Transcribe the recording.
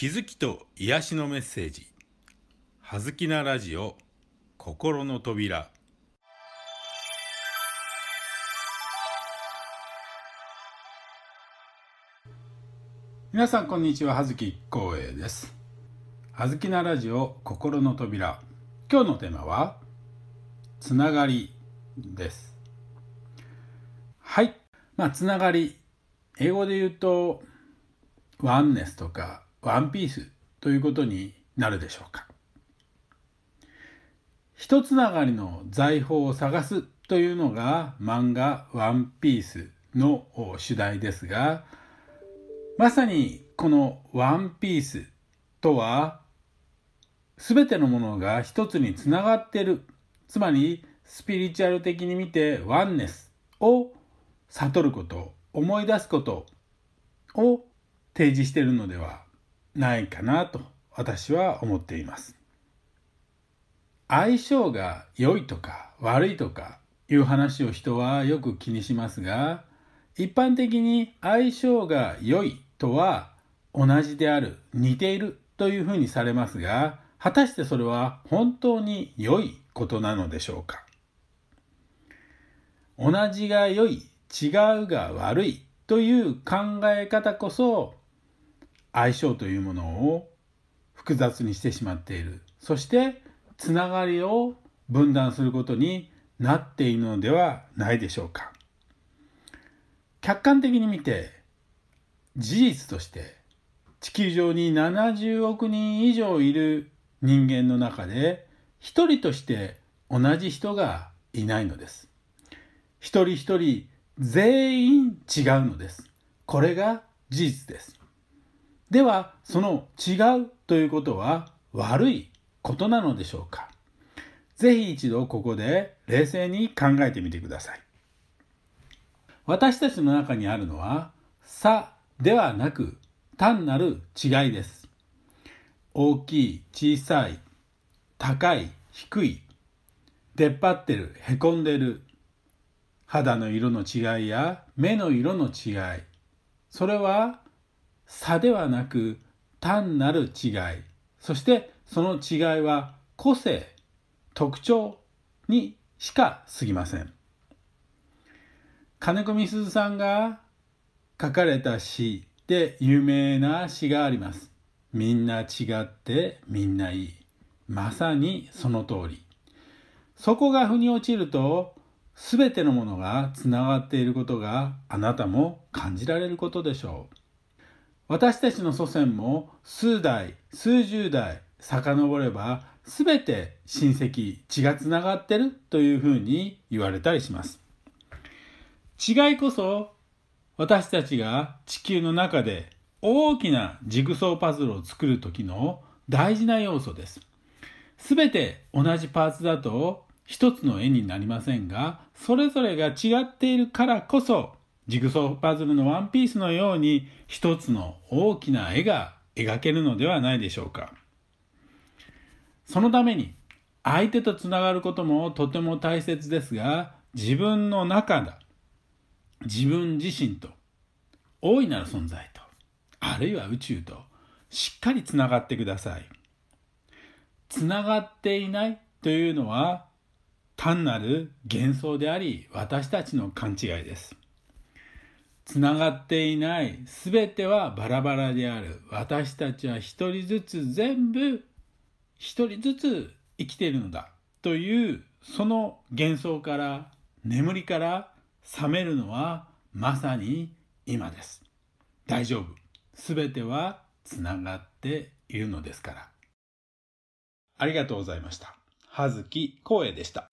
気づきと癒しのメッセージ「はずきなラジオ心の扉」皆さんこんにちは。葉月光栄です。葉月なラジオ心の扉。今日のテーマはつながりです。はい。まあつながり。英語で言うとワンネスとかワンピースということになるでしょうか。一つながりの財宝を探すというのが漫画ワンピースの主題ですがまさにこのワンピースとは全てのものが一つにつながっている。つまりスピリチュアル的に見てワンネスを悟ること思い出すことを提示しているのではないかなと私は思っています。相性が良いとか悪いとかいう話を人はよく気にしますが一般的に相性が良いとは同じである似ているというふうにされますが果たしてそれは本当に良いことなのでしょうか？同じが良い違うが悪いという考え方こそ相性というものを複雑にしてしまっている。そしてつながりを分断することになっているのではないでしょうか。客観的に見て事実として地球上に70億人以上いる人間の中で一人として同じ人がいないのです。一人一人全員違うのです。これが事実です。ではその違うということは悪いことなのでしょうか？ぜひ一度ここで冷静に考えてみてください。私たちの中にあるのは差ではなく単なる違いです。大きい小さい高い低い出っ張ってるへこんでる肌の色の違いや目の色の違いそれは差ではなく単なる違い。そしてその違いは個性特徴にしか過ぎません。金子みすずさんが書かれた詩で有名な詩があります。みんな違ってみんないい。まさにその通り。そこが腑に落ちると全てのものがつながっていることがあなたも感じられることでしょう。私たちの祖先も数代数十代遡れば全て親戚血がつながってるというふうに言われたりします。違いこそ私たちが地球の中で大きなジグソーパズルを作る時の大事な要素です。全て同じパーツだと一つの絵になりませんがそれぞれが違っているからこそジグソーパズルのワンピースのように一つの大きな絵が描けるのではないでしょうか。そのために相手とつながることもとても大切ですが自分の中だ自分自身と大いなる存在とあるいは宇宙としっかりつながってください。つながっていないというのは単なる幻想であり私たちの勘違いです。つながっていない。全てはバラバラである。私たちは一人ずつ全部一人ずつ生きているのだ。というその幻想から眠りから覚めるのはまさに今です。大丈夫。全てはつながっているのですから。ありがとうございました。葉月光栄でした。